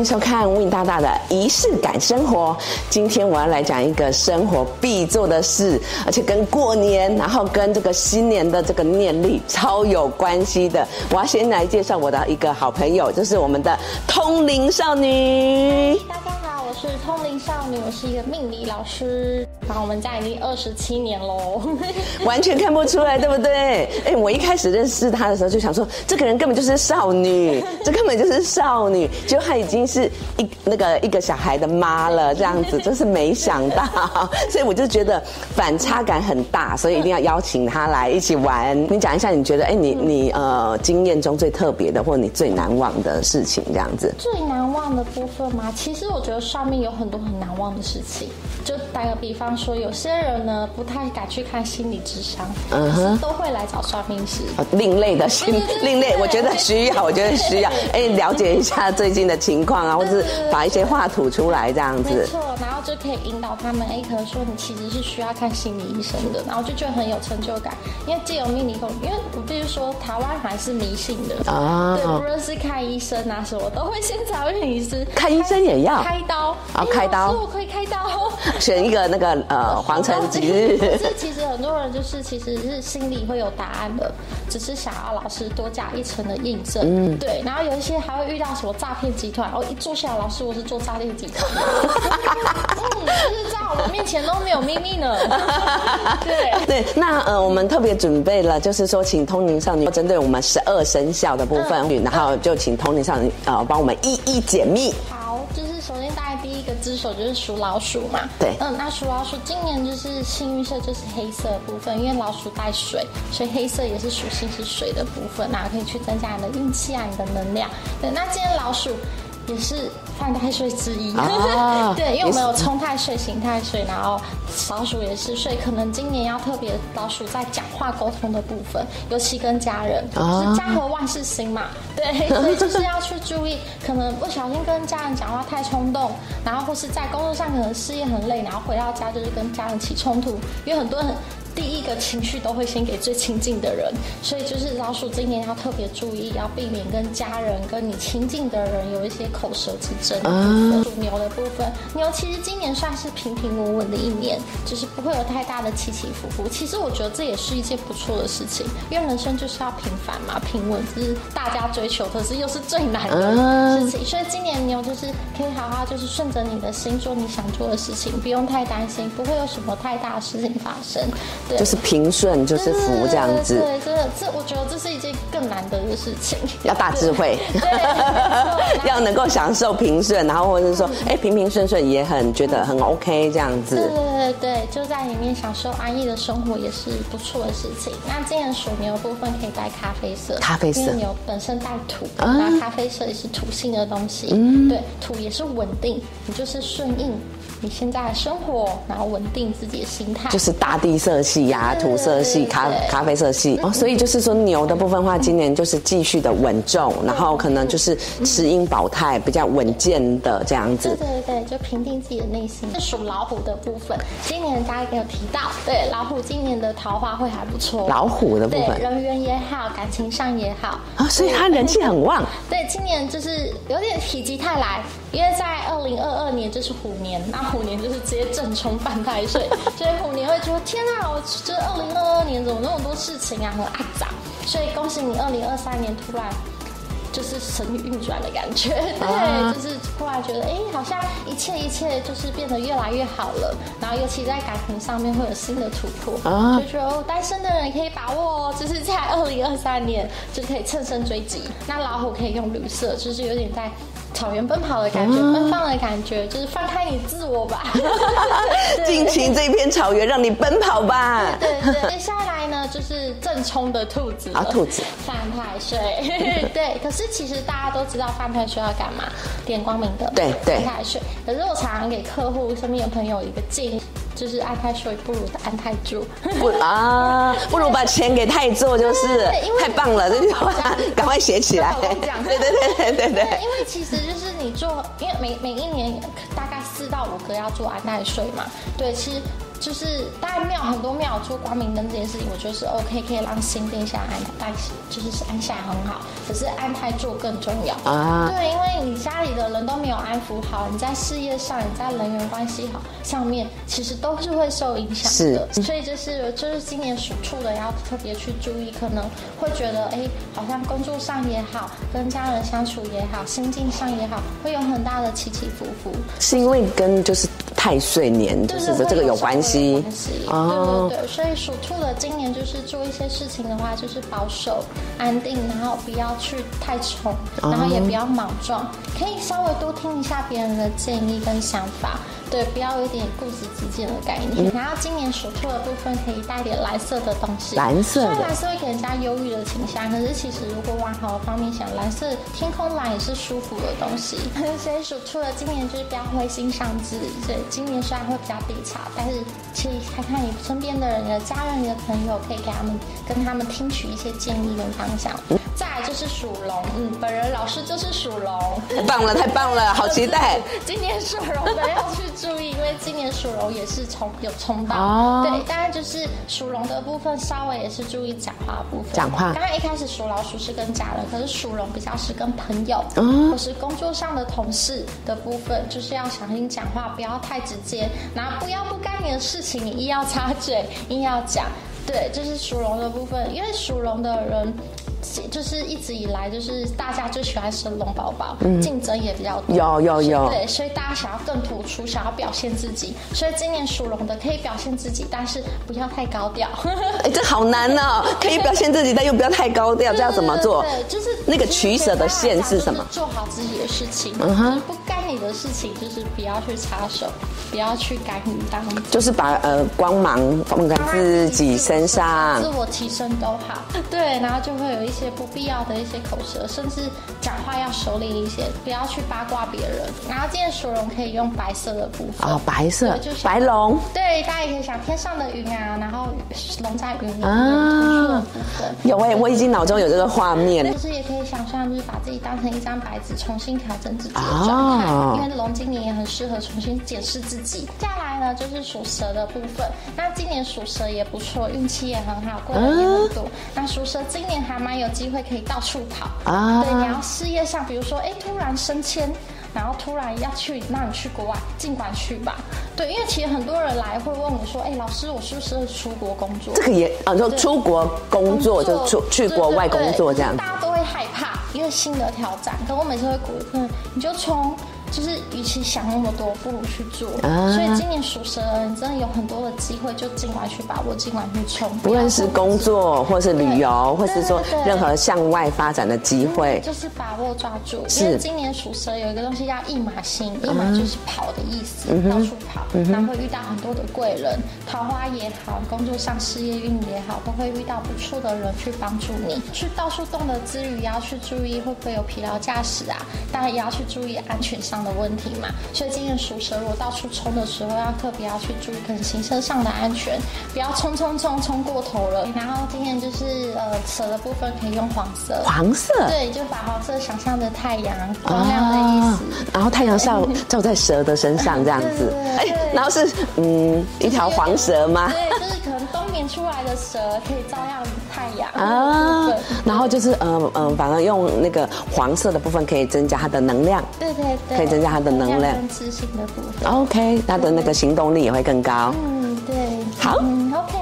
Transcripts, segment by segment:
欢迎收看 Win 大大的仪式感生活。今天我要来讲一个生活必做的事，而且跟过年，然后跟这个新年的这个念力超有关系的。我要先来介绍我的一个好朋友，就是我们的通灵少女。大家好，我是通灵少女，我是一个命理老师，然后我们家已经二十七年喽。完全看不出来，对不对？哎，我一开始认识她的时候就想说，这个人根本就是少女，这根本就是少女，结果她已经是一那个一个小孩的妈了，这样子，真是没想到。所以我就觉得反差感很大，所以一定要邀请她来一起玩。你讲一下，你觉得哎，你你呃经验中最特别的，或者你最难忘的事情，这样子。最难忘的部分吗？其实我觉得上面有很多很难忘的事情。就打个比方说，有些人呢不太敢去看心理智商，嗯哼，都会来找算命师。另类的心，另类，我觉得需要，我觉得需要。哎，了解一下最近的情况啊，或者是把一些话吐出来这样子。没错，然后就可以引导他们。哎，可能说你其实是需要看心理医生的，然后就觉得很有成就感。因为既有命理功，因为我必须说台湾还是迷信的啊。对，无论是看医生啊什么，都会先找命理师。看医生也要开刀啊，开刀。我可以开刀。选一个那个呃黄辰吉日。可 是其实很多人就是其实是心里会有答案的，只是想要老师多加一层的印证。嗯，对。然后有一些还会遇到什么诈骗集团，哦，一坐下来，老师我是做诈骗集团。嗯，就是在我们面前都没有秘密呢。对对，那呃我们特别准备了，就是说请通灵少女针对我们十二生肖的部分，然后就请通灵少女呃帮我们一一解密。只手就是属老鼠嘛，对，嗯，那属老鼠今年就是幸运色就是黑色的部分，因为老鼠带水，所以黑色也是属性是水的部分，那可以去增加你的运气啊，你的能量。对，那今天老鼠。也是犯太岁之一，对，因为我们有冲太岁、刑太岁，然后老鼠也是，所以可能今年要特别老鼠在讲话沟通的部分，尤其跟家人，是家和万事兴嘛，对，所 以就是要去注意，可能不小心跟家人讲话太冲动，然后或是在工作上可能事业很累，然后回到家就是跟家人起冲突，因为很多人。第一个情绪都会先给最亲近的人，所以就是老鼠今年要特别注意，要避免跟家人、跟你亲近的人有一些口舌之争。属牛的部分，牛其实今年算是平平稳稳的一年，就是不会有太大的起起伏伏。其实我觉得这也是一件不错的事情，因为人生就是要平凡嘛，平稳是大家追求，可是又是最难的事情。所以今年牛就是可以好好就是顺着你的心做你想做的事情，不用太担心，不会有什么太大的事情发生。就是平顺，就是福这样子。对，真的，这我觉得这是一件更难得的事情。要大智慧，要能够享受平顺，然后或者是说，哎，平平顺顺也很觉得很 OK 这样子。对对对对，就在里面享受安逸的生活也是不错的事情。那今年属牛部分可以带咖啡色，咖啡色，牛本身带土，那咖啡色也是土性的东西。嗯，对，土也是稳定，你就是顺应。你现在的生活，然后稳定自己的心态，就是大地色系呀，土色系、咖咖啡色系哦。所以就是说牛的部分话，今年就是继续的稳重，然后可能就是持阴保泰，比较稳健的这样子。对对对，就平定自己的内心。是属老虎的部分，今年大家有提到，对老虎今年的桃花会还不错。老虎的部分，人缘也好，感情上也好啊，所以他人气很旺。对，今年就是有点否极泰来，因为在二零二二年就是虎年那。虎年就是直接正冲犯太岁，所以虎年会觉得天啊，我这二零二二年怎么那么多事情啊，很爱涨，所以恭喜你二零二三年突然就是神运转的感觉，对，就是突然觉得哎，好像一切一切就是变得越来越好了，然后尤其在感情上面会有新的突破，啊就说哦，单身的人可以把握哦，就是在二零二三年就可以乘胜追击，那老虎可以用绿色，就是有点在。草原奔跑的感觉，奔放的感觉，就是放开你自我吧，尽情这片草原让你奔跑吧。对对，接下来呢就是正冲的兔子啊，兔子犯太岁。对，可是其实大家都知道犯太岁要干嘛，点光明的。对对，犯太岁。可是我常常给客户身边的朋友一个建议。就是安太岁不如安太柱，不啊，不如把钱给太做，就是太棒了，这句话赶快写起来。对对对对对对。因为其实就是你做，因为每每一年大概四到五个要做安太岁嘛，对，其实就是当然庙很多庙做光明灯这件事情，我觉得是 OK，可以让心定下来，但是就是安下来很好。可是安泰做更重要啊。对，因为你家里的人都没有安抚好，你在事业上，你在人员关系好上面，其实都是会受影响的。所以就是就是今年属兔的要特别去注意，可能会觉得哎，好像工作上也好，跟家人相处也好，心境上也好，会有很大的起起伏伏。是因为跟就是太岁年就是这个有关系。哦，对对对，所以属兔的今年就是做一些事情的话，就是保守、安定，然后不要去太冲，然后也不要莽撞，可以稍微多听一下别人的建议跟想法。对，不要有点固执己见的概念。然后今年属兔的部分可以带点蓝色的东西。蓝色。虽然蓝色会给人家忧郁的倾向，可是其实如果往好的方面想，蓝色天空蓝也是舒服的东西。所以属兔的今年就是不要灰心丧志。对，今年虽然会比较低潮，但是其实看看你身边的人、你的家人、你的朋友，可以给他们跟他们听取一些建议跟方向。再来就是属龙，嗯，本人老师就是属龙。太棒了，太棒了，好期待。今年属龙的要去。注意，因为今年属龙也是冲有冲到，对，当然就是属龙的部分稍微也是注意讲话部分。讲话。刚刚一开始属老鼠是跟家人，可是属龙比较是跟朋友，或是工作上的同事的部分，就是要小心讲话，不要太直接，然后不要不干你的事情你硬要插嘴，硬要讲。对，这是属龙的部分，因为属龙的人。就是一直以来，就是大家最喜欢生龙宝宝，竞争也比较多。有有有。对，所以大家想要更突出，想要表现自己。所以今年属龙的可以表现自己，但是不要太高调。哎，这好难哦！可以表现自己，但又不要太高调，这要怎么做？对，就是那个取舍的线是什么？做好自己的事情。嗯哼。不干你的事情，就是不要去插手，不要去干预当。就是把呃光芒放在自己身上，自我提升都好。对，然后就会有一。些不必要的一些口舌，甚至讲话要收敛一些，不要去八卦别人。然后今天属龙可以用白色的部分啊，白色就是白龙。对，大家也可以想天上的云啊，然后龙在云里啊。有哎，我已经脑中有这个画面。就是也可以想象，就是把自己当成一张白纸，重新调整自己的状态。因为龙今年也很适合重新检视自己。接下来呢，就是属蛇的部分。那今年属蛇也不错，运气也很好，过人也很多。那属蛇今年还蛮。有机会可以到处跑啊！对，你要事业上，比如说，哎，突然升迁，然后突然要去，那你去国外，尽管去吧。对，因为其实很多人来会问我说，哎，老师，我是不是出国工作？这个也啊，就出国工作，就出去国外工作这样。大家都会害怕，因为新的挑战。可我每次会鼓励，你就冲。就是，与其想那么多，不如去做。所以今年属蛇的人真的有很多的机会，就尽管去把握，尽管去冲。不论是工作，或是旅游，或是说任何向外发展的机会，就是把握抓住。因为今年属蛇有一个东西叫一马星，一马就是跑的意思，到处跑，然后会遇到很多的贵人，桃花也好，工作上事业运也好，都会遇到不错的人去帮助你。去到处动的之余，也要去注意会不会有疲劳驾驶啊，当然也要去注意安全上。的问题嘛，所以今天属蛇，如果到处冲的时候，要特别要去注意，可能行车上的安全，不要冲冲冲冲过头了。然后今天就是呃蛇的部分可以用黄色，黄色，对，就把黄色想象的太阳光亮的意思，然后太阳照照在蛇的身上这样子，哎，然后是嗯一条黄蛇吗？对，出来的蛇可以照亮太阳啊，然后就是嗯嗯，反而用那个黄色的部分可以增加它的能量。对对对，可以增加它的能量、自信的部分。OK，它的那个行动力也会更高。嗯，对。好嗯，OK。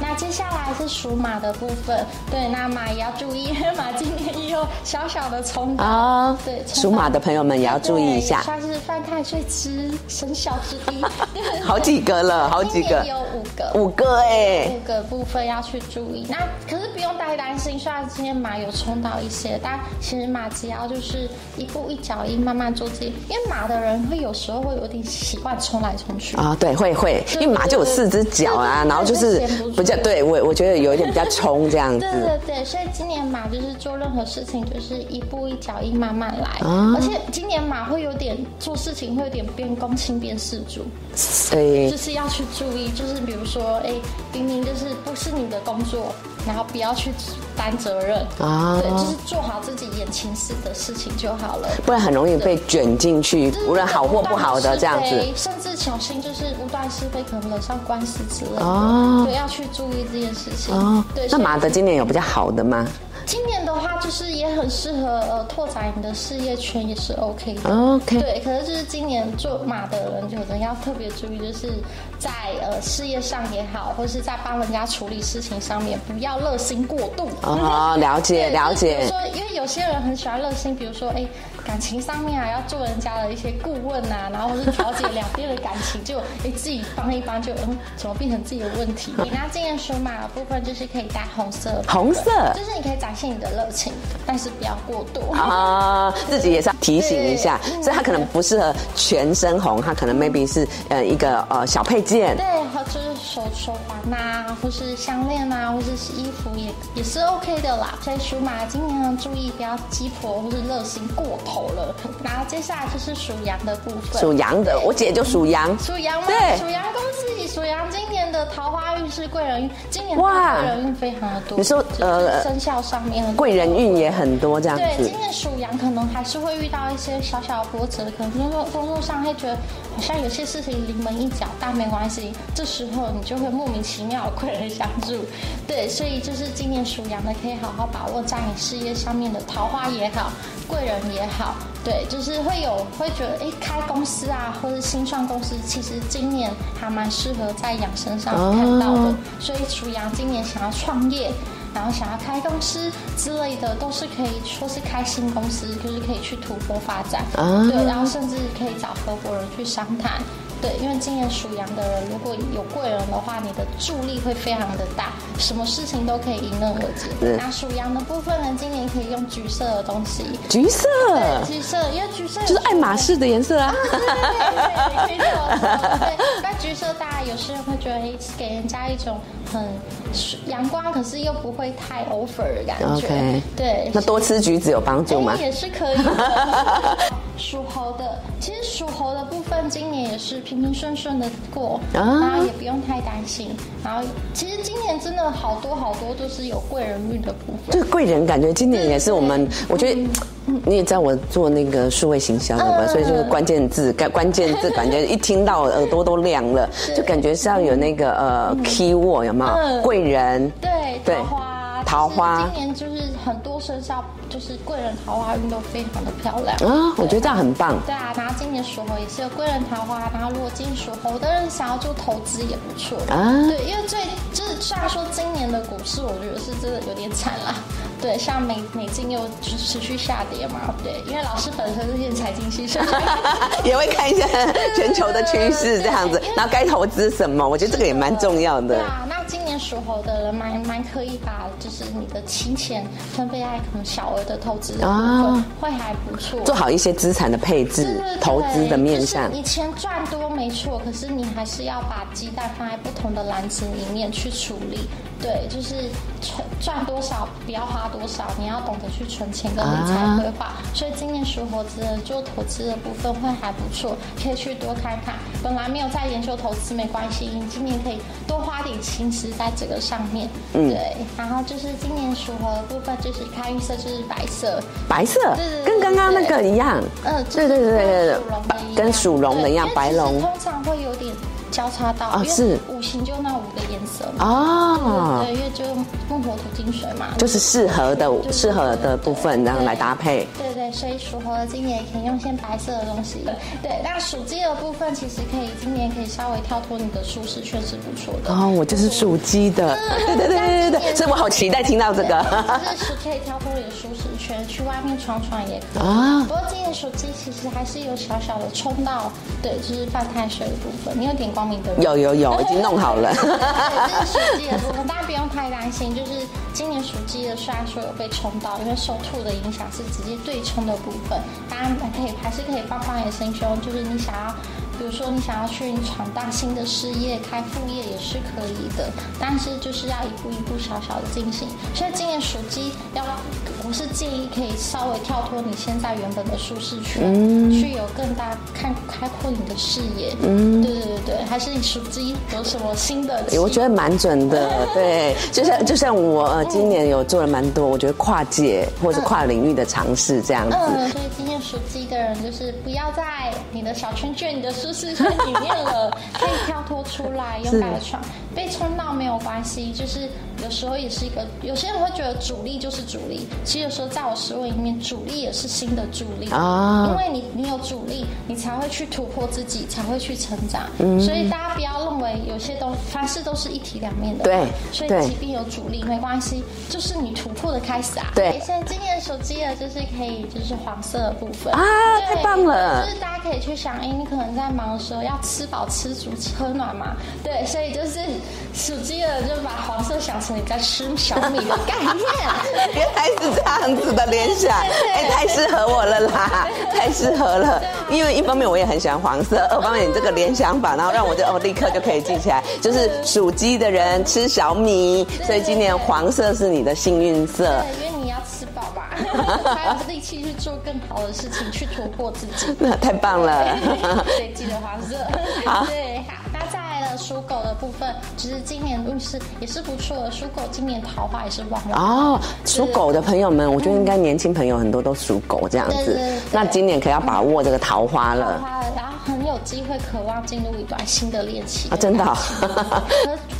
那接下来是属马的部分，对，那马也要注意，因为马今年也有小小的冲啊。对，属马的朋友们也要注意一下。算是犯太岁之生肖之一，好几个了，好几个，有五个，五个哎，五个部分要去注意。那可是不用太担心，虽然今天马有冲到一些，但其实马只要就是一步一脚印，慢慢做自己。因为马的人会有时候会有点习惯冲来冲去啊，对，会会，因为马就有四只脚啊，然后就是比较。对我，我觉得有一点比较冲这样子。对对对，所以今年马就是做任何事情就是一步一脚印，慢慢来。而且今年马会有点做事情会有点变公亲变事主，所以就是要去注意，就是比如如说，哎，明明就是不是你的工作，然后不要去担责任。啊，对，就是做好自己眼前事的事情就好了，不然很容易被卷进去，无论好或不好的这样子，甚至小心就是无端是非，可能惹上官司之类的，哦，对，要去注意这件事情。哦，对，那马德今年有比较好的吗？今年的话，就是也很适合呃拓展你的事业圈，也是 OK 的。OK。对，可是就是今年做马的人，可能要特别注意，就是在呃事业上也好，或是在帮人家处理事情上面，不要热心过度。哦，了解了解。比如说，因为有些人很喜欢热心，比如说，哎。感情上面啊，要做人家的一些顾问呐，然后或是调解两边的感情，就哎自己帮一帮，就嗯，怎么变成自己的问题？你拿今年属马的部分，就是可以带红色，红色，就是你可以展现你的热情，但是不要过度啊。自己也是要提醒一下，所以它可能不适合全身红，它可能 maybe 是呃一个呃小配件，对，或就是手手环呐，或是项链呐，或是是衣服也也是 OK 的啦。所以属马今年呢，注意不要鸡婆或是热心过头。好了，然后接下来就是属羊的部分。属羊的，我姐就属羊。属羊吗？对，属羊恭喜属羊，今年的桃花运是贵人运，今年哇，贵人运非常的多。你说呃，生肖上面贵人运也很多这样子。对，今年属羊可能还是会遇到一些小小的波折，可能工作工作上会觉得好像有些事情临门一脚，但没关系，这时候你就会莫名其妙的贵人相助。对，所以就是今年属羊的可以好好把握在你事业上面的桃花也好。贵人也好，对，就是会有会觉得，哎，开公司啊，或者新创公司，其实今年还蛮适合在养生上看到的。所以属羊今年想要创业，然后想要开公司之类的，都是可以说是开新公司，就是可以去突破发展。对，然后甚至可以找合伙人去商谈。对，因为今年属羊的人，如果有贵人的话，你的助力会非常的大，什么事情都可以迎刃而解。那属羊的部分呢，今年可以用橘色的东西。橘色。对，橘色，因为橘色就是爱马仕的颜色啊。对对对，没错。对，那橘色大家有些人会觉得，哎，给人家一种很阳光，可是又不会太 over 的感觉。OK。对。那多吃橘子有帮助吗？也是可以的。属猴的，其实属猴的部分今年也是平平顺顺的过，然后也不用太担心。然后其实今年真的好多好多都是有贵人运的部分。就是贵人，感觉今年也是我们，我觉得你也知道我做那个数位行销的嘛，所以就是关键字，关 关键字感觉一听到耳朵都亮了，就感觉是要有那个呃 key word 有没有？贵人，对，桃花，桃花，今年就是很多生肖。就是贵人桃花运都非常的漂亮啊，我觉得这样很棒。对啊，然后今年属猴也是有贵人桃花，然后如果今年属猴的人想要做投资也不错啊。对，因为最就是虽然说今年的股市我觉得是真的有点惨啦，对，像美美金又持续下跌嘛，对，因为老师本身是念财经系，也会看一下全球的趋势这样子，然后该投资什么，我觉得这个也蛮重要的。对啊，那今年属猴的人蛮蛮可以把就是你的金钱分配在可能小额。的投资啊，会还不错，做好一些资产的配置，投资的面向。你钱赚多没错，可是你还是要把鸡蛋放在不同的篮子里面去处理。对，就是存赚多少不要花多少，你要懂得去存钱跟理财规划。所以今年属猴子的做投资的部分会还不错，可以去多看看。本来没有在研究投资没关系，你今年可以多花点心思在这个上面。嗯，对。然后就是今年属猴的部分，就是开运色就是白色，白色，跟刚刚那个一样。嗯，对对对对对，跟属龙的一样，白龙。通常会有点。交叉到啊，是五行就那五个颜色嘛，对，因为就木火土金水嘛，就是适合的适合的部分，然后来搭配。对对，所以属猴的今年也可以用些白色的东西。对，那属鸡的部分其实可以今年可以稍微跳脱你的舒适圈是不错的。哦，我就是属鸡的，对对对对对对，所以我好期待听到这个。就是可以跳脱你的舒适圈，去外面闯闯也可以。啊，不过今年属鸡其实还是有小小的冲到，对，就是犯太岁的部分，你有点光明的。有有有，已经弄好了。对，这是属鸡的部分，大家不用太担心。就是今年属鸡的，虽然说有被冲到，因为受兔的影响是直接对冲的部分，大家可以还是可以放放眼心胸。就是你想要比如说你想要去闯荡新的事业、开副业也是可以的，但是就是要一步一步小小的进行。所以今年属鸡要，是建议可以稍微跳脱你现在原本的舒适圈，去有更大看开阔你的视野。嗯，对对对对，还是你属鸡有什么新的？我觉得蛮准的，对，就像就像我呃今年有做了蛮多，我觉得跨界或者跨领域的尝试这样子。嗯，所以今天属鸡的人就是不要在你的小圈圈、你的舒适圈里面了，可以跳脱出来，勇敢的闯。被冲到没有关系，就是有时候也是一个，有些人会觉得主力就是主力，其实有时候在我思维里面，主力也是新的助力啊，因为你你有主力，你才会去突破自己，才会去成长。嗯，所以大家不要认为有些东凡事都是一体两面的。对，所以即便有主力没关系，就是你突破的开始啊。对，现在今年手机的就是可以就是黄色的部分啊，太棒了。就是大家可以去想，哎，你可能在忙的时候要吃饱吃足喝暖嘛，对，所以就是。手机的就把黄色想成你在吃小米的概念，原来是这样子的联想，哎，太适合我了啦，太适合了。因为一方面我也很喜欢黄色，二方面你这个联想法，然后让我就哦立刻就可以记起来，就是属鸡的人吃小米，所以今年黄色是你的幸运色。对，因为你要吃饱吧，还有力气去做更好的事情，去突破自己。那太棒了，对，记得黄色。好，对，好。属狗的部分，其实今年运势也是不错的。属狗今年桃花也是旺旺哦。属狗的朋友们，我觉得应该年轻朋友很多都属狗这样子。那今年可要把握这个桃花了。然后很有机会渴望进入一段新的恋情啊！真的。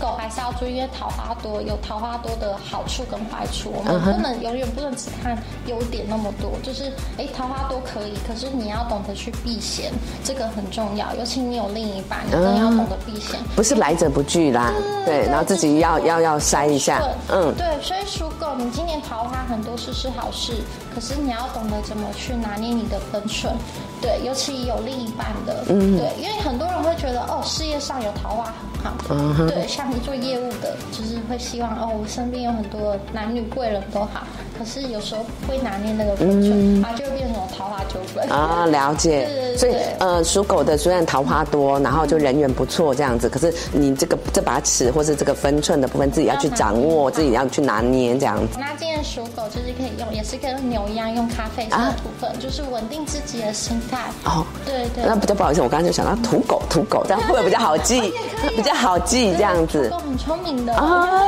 狗还是要注意，因为桃花多有桃花多的好处跟坏处，我们不能永远不能只看优点那么多。就是哎，桃花多可以，可是你要懂得去避嫌，这个很重要。尤其你有另一半，你更要懂得避嫌。不是来者不拒啦，对，然后自己要要要筛一下，嗯，对，所以属狗，你今年桃花很多事是好事，可是你要懂得怎么去拿捏你的分寸，对，尤其有另一半的，嗯，对，因为很多人会觉得哦，事业上有桃花很好，嗯对，像你做业务的，就是会希望哦，我身边有很多男女贵人都好。可是有时候会拿捏那个分寸，啊，就变成桃花纠纷啊。了解，所以呃，属狗的虽然桃花多，然后就人缘不错这样子，可是你这个这把尺或是这个分寸的部分，自己要去掌握，自己要去拿捏这样子。那今天属狗就是可以用，也是跟牛一样用咖啡色的部分，就是稳定自己的心态。哦，对对。那比较不好意思，我刚刚就想到土狗，土狗这样会比较好记，比较好记这样子。狗很聪明的啊，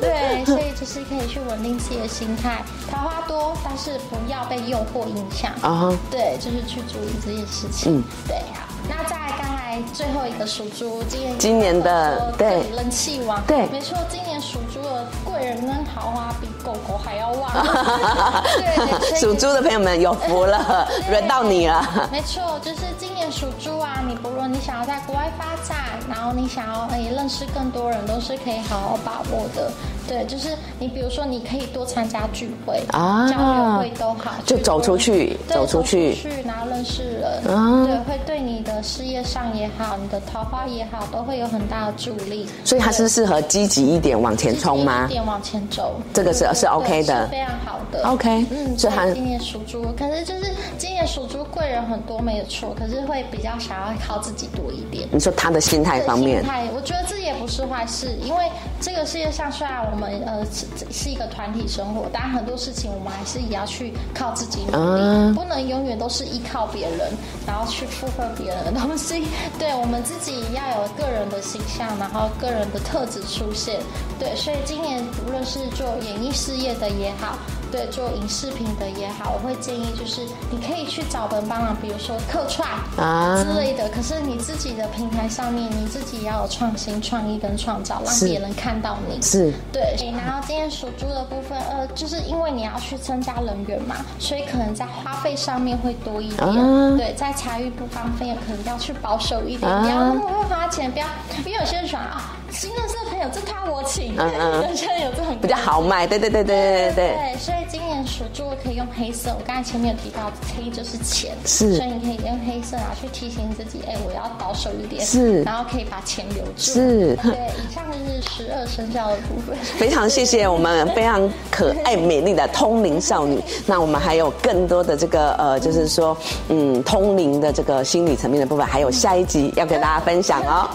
对，所以就是可以去稳定自己的心态。桃花多，但是不要被诱惑影响啊！对，就是去注意这件事情。嗯，对，好。那在刚才最后一个属猪，今年今年的对人气旺，对，没错，今年属猪的贵人跟桃花比狗狗还要旺。对，属猪的朋友们有福了，轮到你了。没错，就是今年属猪啊，你不论你想要在国外发展，然后你想要诶认识更多人，都是可以好好把握的。对，就是你，比如说，你可以多参加聚会啊，交流会都好，就走出去，走出去，去然后认识人，啊对，会对你的事业上也好，你的桃花也好，都会有很大的助力。所以它是适合积极一点往前冲吗？一点往前走，这个是是 OK 的，非常好的。OK，嗯，所以今年属猪，可是就是今年属猪贵人很多，没有错，可是会比较想要靠自己多一点。你说他的心态方面，心态，我觉得这也不是坏事，因为这个世界上虽然我。们呃是是一个团体生活，但很多事情我们还是也要去靠自己努力，不能永远都是依靠别人，然后去附和别人的东西。对我们自己要有个人的形象，然后个人的特质出现。对，所以今年无论是做演艺事业的也好。对，做影视品的也好，我会建议就是你可以去找人帮忙，比如说客串啊之类的。可是你自己的平台上面，你自己要有创新、创意跟创造，让别人看到你。是，对。然后今天属猪的部分，呃，就是因为你要去增加人员嘛，所以可能在花费上面会多一点。对，在财运不方便，可能要去保守一点，不要那么会花钱，不要，因为有些人喜欢啊。新认识的朋友，这他我请，嗯嗯，有这很比较豪迈，对对对对对对对。所以今年属猪可以用黑色，我刚才前面有提到，黑就是钱，是所以你可以用黑色啊去提醒自己，哎，我要保守一点，是然后可以把钱留住，是对，以上就是十二生肖的部分。非常谢谢我们非常可爱美丽的通灵少女。那我们还有更多的这个呃，就是说嗯，通灵的这个心理层面的部分，还有下一集要跟大家分享哦。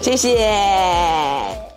谢谢。